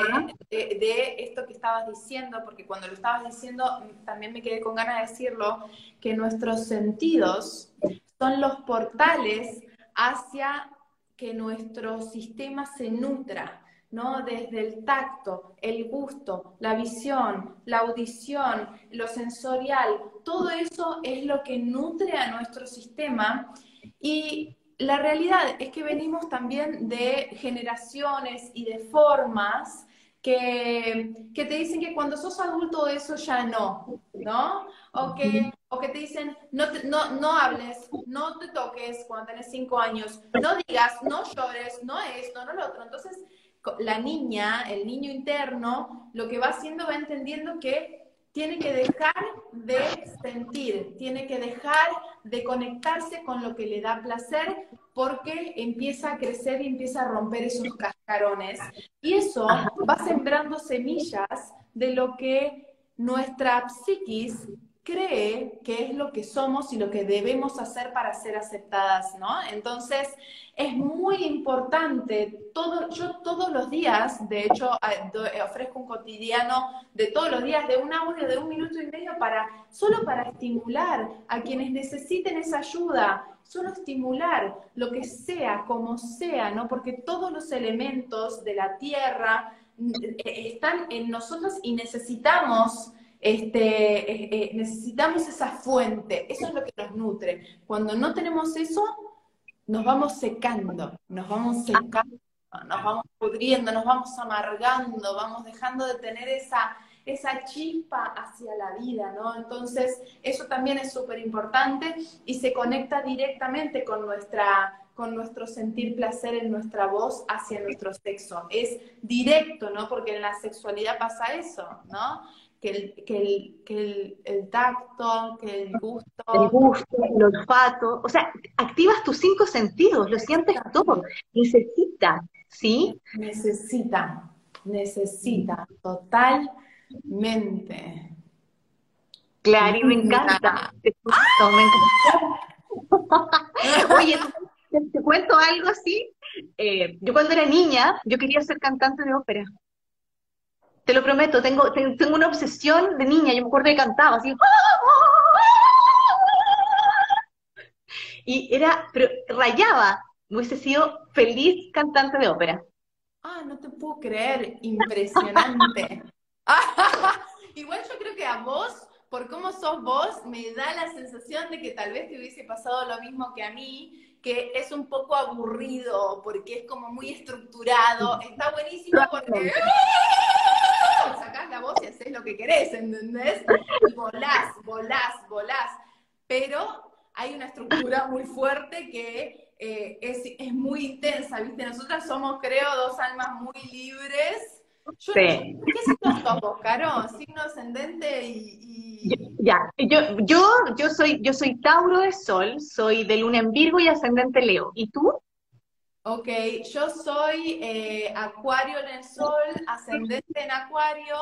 de, esto que estabas diciendo, porque cuando lo estabas diciendo también me quedé con ganas de decirlo, que nuestros sentidos son los portales hacia que nuestro sistema se nutra. ¿no? Desde el tacto, el gusto, la visión, la audición, lo sensorial, todo eso es lo que nutre a nuestro sistema y la realidad es que venimos también de generaciones y de formas que, te dicen que cuando sos adulto eso ya no, ¿no? O que, o que te dicen, no, no, no hables, no te toques cuando tenés cinco años, no digas, no llores, no esto, no lo otro. Entonces, la niña, el niño interno, lo que va haciendo va entendiendo que tiene que dejar de sentir, tiene que dejar de conectarse con lo que le da placer porque empieza a crecer y empieza a romper esos cascarones. Y eso va sembrando semillas de lo que nuestra psiquis cree que es lo que somos y lo que debemos hacer para ser aceptadas, ¿no? Entonces, es muy importante, todo, yo todos los días, de hecho, eh, ofrezco un cotidiano de todos los días, de un audio de un minuto y medio, para, solo para estimular a quienes necesiten esa ayuda, solo estimular lo que sea, como sea, ¿no? Porque todos los elementos de la tierra eh, están en nosotros y necesitamos este, eh, eh, necesitamos esa fuente, eso es lo que nos nutre. Cuando no tenemos eso, nos vamos secando, nos vamos secando, nos vamos pudriendo, nos vamos amargando, vamos dejando de tener esa, esa chispa hacia la vida, ¿no? Entonces, eso también es súper importante y se conecta directamente con nuestra con nuestro sentir placer en nuestra voz hacia nuestro sexo. Es directo, ¿no? Porque en la sexualidad pasa eso, ¿no? Que el, que el, que el, tacto, que el gusto. El gusto, el olfato. O sea, activas tus cinco sentidos, lo sientes todo. Necesita, ¿sí? Necesita, necesita, totalmente. Claro, y me encanta. me encanta. Oye, te, cuento algo así. Eh, yo cuando era niña, yo quería ser cantante de ópera. Te lo prometo, tengo, tengo una obsesión de niña, yo me acuerdo que cantaba así. Y era, pero rayaba, hubiese sido feliz cantante de ópera. Ah, no te puedo creer, impresionante. Igual yo creo que a vos, por cómo sos vos, me da la sensación de que tal vez te hubiese pasado lo mismo que a mí, que es un poco aburrido, porque es como muy estructurado. Está buenísimo porque sacás la voz y haces lo que querés, ¿entendés? Y volás, volás, volás. Pero hay una estructura muy fuerte que eh, es, es, muy intensa, ¿viste? Nosotras somos, creo, dos almas muy libres. sí. ¿Qué signo sos vos, Caro? Signo ascendente y, Ya, yo, yo, yo, soy, yo soy Tauro de Sol, soy de Luna en Virgo y ascendente Leo. ¿Y tú? Ok, yo soy eh, Acuario en el Sol, ascendente en Acuario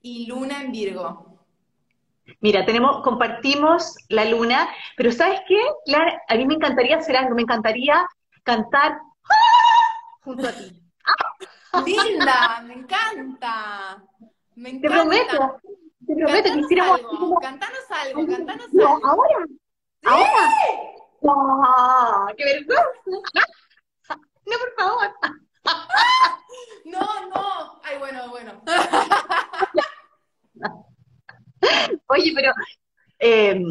y Luna en Virgo. Mira, tenemos, compartimos la luna, pero ¿sabes qué? Clara, a mí me encantaría hacer algo, me encantaría cantar ¡ah! junto a ti. Linda, me encanta. Me encanta. Te prometo, te prometo que hiciéramos algo. Cantanos algo, cantanos no, algo. ahora. Ahora. No, qué vergüenza. No, por favor. No, no. Ay, bueno, bueno. Oye, pero em,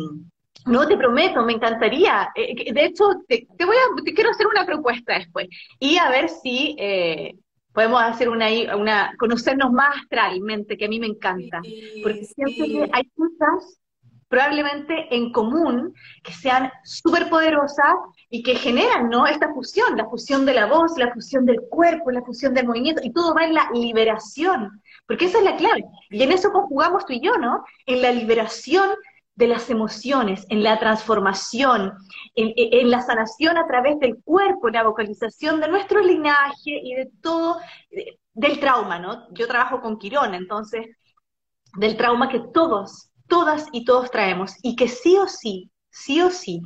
no te prometo, me encantaría. Eh, de hecho, te, voy a, te quiero hacer una propuesta después y a ver si eh, podemos hacer una, una, conocernos más astralmente, que a mí me encanta. Porque siempre que hay cosas probablemente en común que sean súper poderosas y que generan ¿no? esta fusión, la fusión de la voz, la fusión del cuerpo, la fusión del movimiento, y todo va en la liberación, porque esa es la clave. Y en eso conjugamos tú y yo, ¿no? En la liberación de las emociones, en la transformación, en, la sanación a través del cuerpo, en la vocalización de nuestro linaje y de todo, del trauma, ¿no? Yo trabajo con Quirón, entonces, del trauma que todos, todas y todos traemos, y que sí o sí, sí o sí,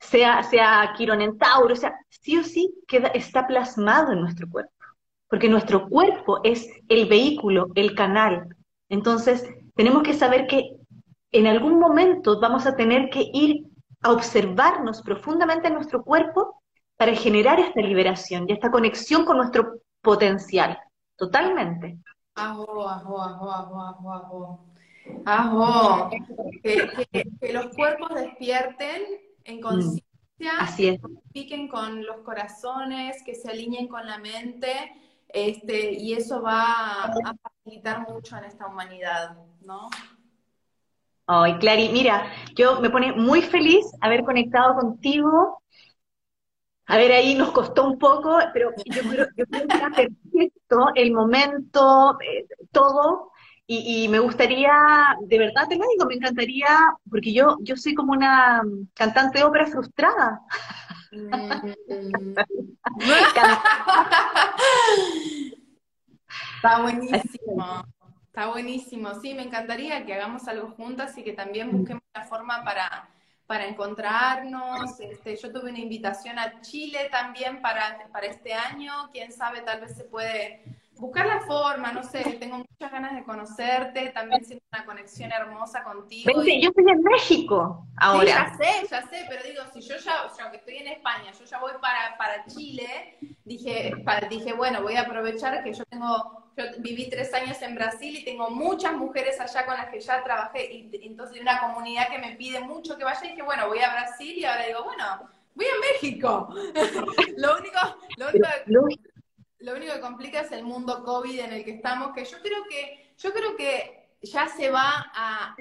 sea, sea Quirón en Tauro, sea, sí o sí queda, está plasmado en nuestro cuerpo, porque nuestro cuerpo es el vehículo, el canal. Entonces, tenemos que saber que en algún momento vamos a tener que ir a observarnos profundamente en nuestro cuerpo para generar esta liberación y esta conexión con nuestro potencial, totalmente. Ajo, ajo, ajo, ajo. Ajo. Que, los cuerpos despierten en mm, conciencia, es. piquen con los corazones, que se alineen con la mente, este, y eso va a facilitar mucho en esta humanidad, ¿no? Ay, Clary, mira, yo me pone muy feliz haber conectado contigo. A ver, ahí nos costó un poco, pero yo creo, que era perfecto el momento, eh, todo, y, me gustaría, de verdad te lo digo, me encantaría, porque yo, yo soy como una cantante de ópera frustrada. Está buenísimo. Está buenísimo, sí, me encantaría que hagamos algo juntas y que también busquemos la forma para, para encontrarnos. Este, yo tuve una invitación a Chile también para, para este año, quién sabe, tal vez se puede buscar la forma, no sé, tengo muchas ganas de conocerte, también siento una conexión hermosa contigo. yo estoy en México ahora. Sí, ya sé, ya sé, pero digo, si yo ya, o sea, aunque estoy en España, yo ya voy para, para Chile, dije, dije, bueno, voy a aprovechar que yo tengo yo viví tres años en Brasil y tengo muchas mujeres allá con las que ya trabajé, y entonces hay una comunidad que me pide mucho que vaya y dije, bueno, voy a Brasil y ahora digo, bueno, voy a México. lo, único, lo, único, lo único que complica es el mundo COVID en el que estamos, que yo creo que, yo creo que ya se va a,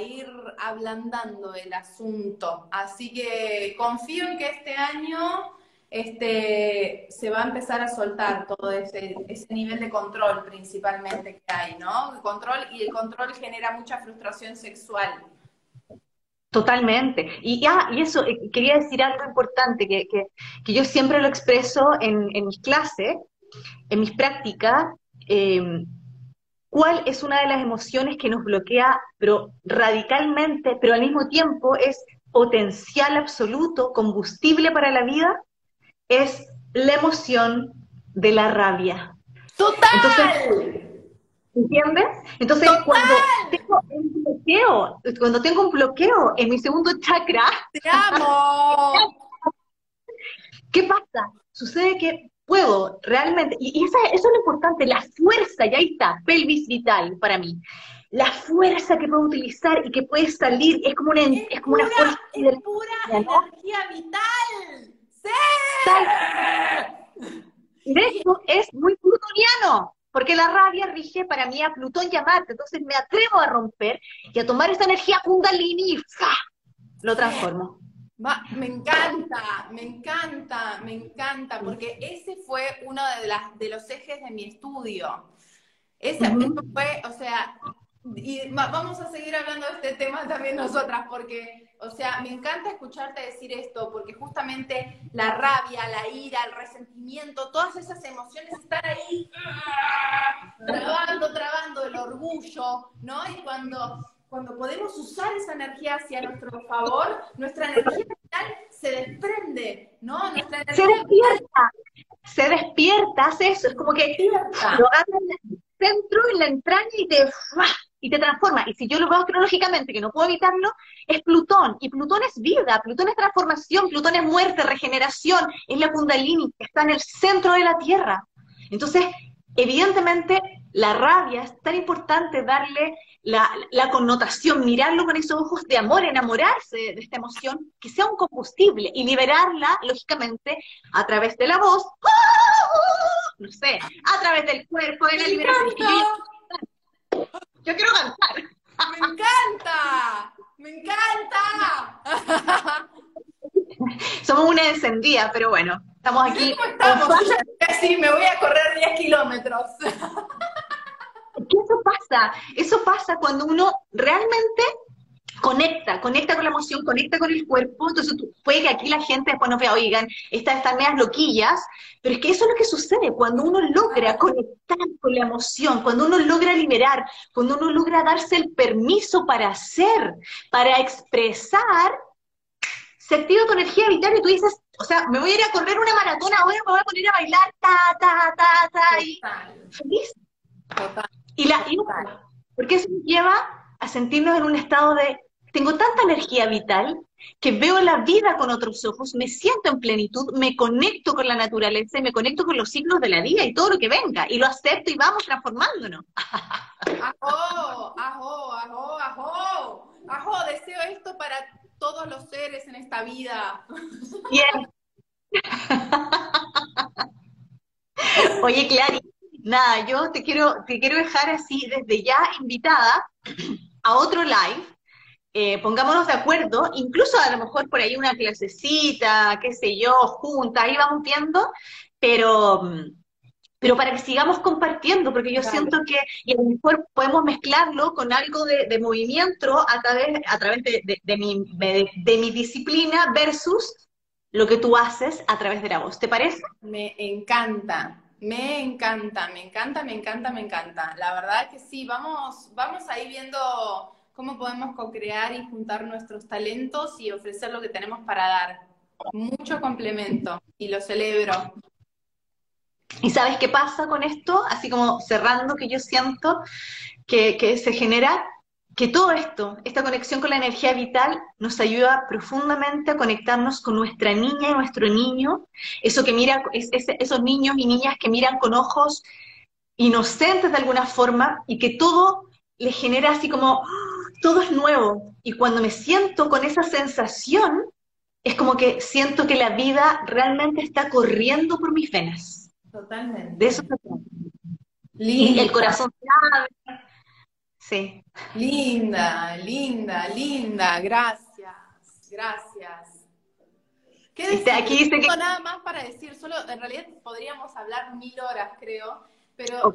ir ablandando el asunto. Así que confío en que este año este, se va a empezar a soltar todo ese, ese nivel de control principalmente que hay, ¿no? El control, y el control genera mucha frustración sexual. Totalmente. Y, ya y eso, eh, quería decir algo importante que, que, yo siempre lo expreso en, en mis clases, en mis prácticas. Eh, ¿Cuál es una de las emociones que nos bloquea, pero radicalmente, pero al mismo tiempo es potencial absoluto, combustible para la vida? es la emoción de la rabia. ¡Total! Entonces, ¿Entiendes? Entonces, cuando tengo un bloqueo, cuando tengo un bloqueo en mi segundo chakra, ¡Te amo! ¿Qué pasa? Sucede que puedo realmente, y, eso es lo importante, la fuerza, y ahí está, pelvis vital para mí. La fuerza que puedo utilizar y que puede salir es como una, es, como una fuerza. Es pura energía vital. De hecho, es muy plutoniano, porque la rabia rige para mí a Plutón y a Marte, entonces me atrevo a romper y a tomar esta energía kundalini y lo transformo. me encanta, me encanta, me encanta, porque ese fue uno de, las, de los ejes de mi estudio. Ese, fue, o sea, y vamos a seguir hablando de este tema también nosotras, porque o sea, me encanta escucharte decir esto, porque justamente la rabia, la ira, el resentimiento, todas esas emociones están ahí trabando, trabando el orgullo, ¿no? Y cuando, cuando podemos usar esa energía hacia nuestro favor, nuestra energía vital se desprende, ¿no? Nuestra energía se despierta, se despierta, hace eso, es como que lo en el centro, en la entraña y te y te transforma. Y si yo lo veo astrológicamente, que no puedo evitarlo, es Plutón. Y Plutón es vida, Plutón es transformación, Plutón es muerte, regeneración, es la Kundalini, que está en el centro de la Tierra. Entonces, evidentemente, la rabia es tan importante darle la, connotación, mirarlo con esos ojos de amor, enamorarse de esta emoción, que sea un combustible y liberarla, lógicamente, a través de la voz, no sé, a través del cuerpo, de la liberación. Yo quiero cantar. ¡Me encanta! ¡Me encanta! Somos una encendida, pero bueno, estamos aquí. ¿Cómo estamos? Sí, me voy a correr 10 kilómetros. ¿Qué eso pasa? Eso pasa cuando uno realmente conecta, conecta con la emoción, conecta con el cuerpo, entonces puede que aquí la gente después nos vea, oigan, estas están medias loquillas, pero es que eso es lo que sucede cuando uno logra conectar con la emoción, cuando uno logra liberar, cuando uno logra darse el permiso para hacer, para expresar, se activa tu energía vital. Y tú dices, o sea, me voy a ir a correr una maratona ahora, me voy a poner a bailar, ta, ta, ta, ta, y feliz. Y la, y, porque eso nos lleva a sentirnos en un estado de, tengo tanta energía vital que veo la vida con otros ojos, me siento en plenitud, me conecto con la naturaleza y me conecto con los signos de la vida y todo lo que venga, y lo acepto y vamos transformándonos. ¡Ajo! ¡Ajo! ¡Ajo! ¡Ajo! ¡Ajo! Deseo esto para todos los seres en esta vida. Bien. Oye, Clary, nada, yo te quiero, te quiero dejar así desde ya invitada a otro live eh, pongámonos de acuerdo, incluso a lo mejor por ahí una clasecita, qué sé yo, juntas, ahí vamos viendo, pero, pero para que sigamos compartiendo, porque yo siento que y a lo mejor podemos mezclarlo con algo de, movimiento a través, a través de, de, mi, de mi disciplina versus lo que tú haces a través de la voz. ¿Te parece? Me encanta. Me encanta, me encanta, me encanta, me encanta. La verdad que sí, vamos, vamos ahí viendo cómo podemos co-crear y juntar nuestros talentos y ofrecer lo que tenemos para dar. Mucho complemento y lo celebro. ¿Y sabes qué pasa con esto? Así como cerrando, que yo siento que, se genera que todo esto, esta conexión con la energía vital, nos ayuda profundamente a conectarnos con nuestra niña y nuestro niño, eso que mira, es, esos niños y niñas que miran con ojos inocentes de alguna forma y que todo les genera así como, todo es nuevo. Y cuando me siento con esa sensación, es como que siento que la vida realmente está corriendo por mis venas. Totalmente. De eso se trata. Y el corazón sabe. Sí. Linda, linda, linda. Gracias, gracias. ¿Qué este? Aquí dice que... nada más para decir, solo en realidad podríamos hablar mil horas, creo, pero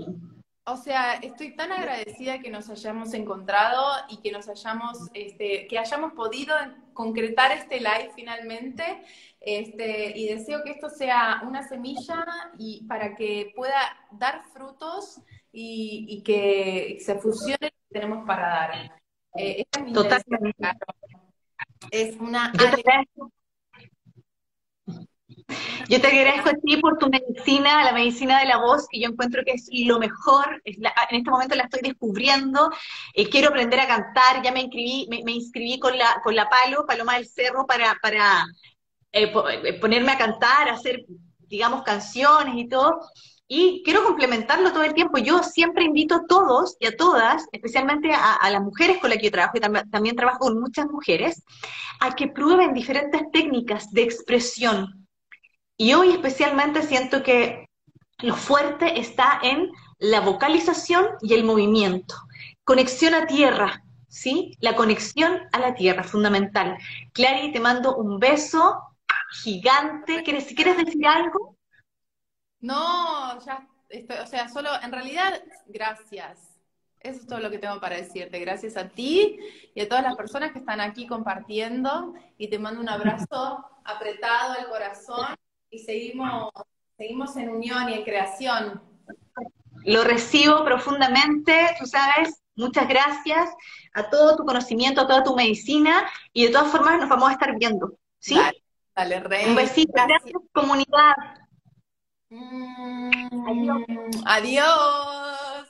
o sea, estoy tan agradecida que nos hayamos encontrado y que nos hayamos, este, que hayamos podido concretar este live finalmente. Este, y deseo que esto sea una semilla y para que pueda dar frutos y, que se fusione lo que tenemos para dar. Eh, es Totalmente. Es una yo te agradezco a ti por tu medicina, la medicina de la voz, que yo encuentro que es lo mejor. en este momento la estoy descubriendo. Eh, quiero aprender a cantar. Ya me inscribí, me, inscribí con la, con la Palo, Paloma del Cerro, para, para eh, eh, ponerme a cantar, hacer, digamos, canciones y todo. Y quiero complementarlo todo el tiempo. Yo siempre invito a todos y a todas, especialmente a, las mujeres con las que yo trabajo, y también trabajo con muchas mujeres, a que prueben diferentes técnicas de expresión y hoy especialmente siento que lo fuerte está en la vocalización y el movimiento. Conexión a tierra, ¿sí? La conexión a la tierra, fundamental. Clary, te mando un beso gigante. ¿Quieres, ¿quieres decir algo? No, ya estoy, o sea, solo, en realidad, gracias. Eso es todo lo que tengo para decirte. Gracias a ti y a todas las personas que están aquí compartiendo. Y te mando un abrazo apretado al corazón y seguimos, seguimos en unión y en creación. Lo recibo profundamente, tú sabes, muchas gracias a todo tu conocimiento, a toda tu medicina, y de todas formas nos vamos a estar viendo, ¿sí? Dale, Rey. Un besito, gracias, comunidad. Mm, adiós.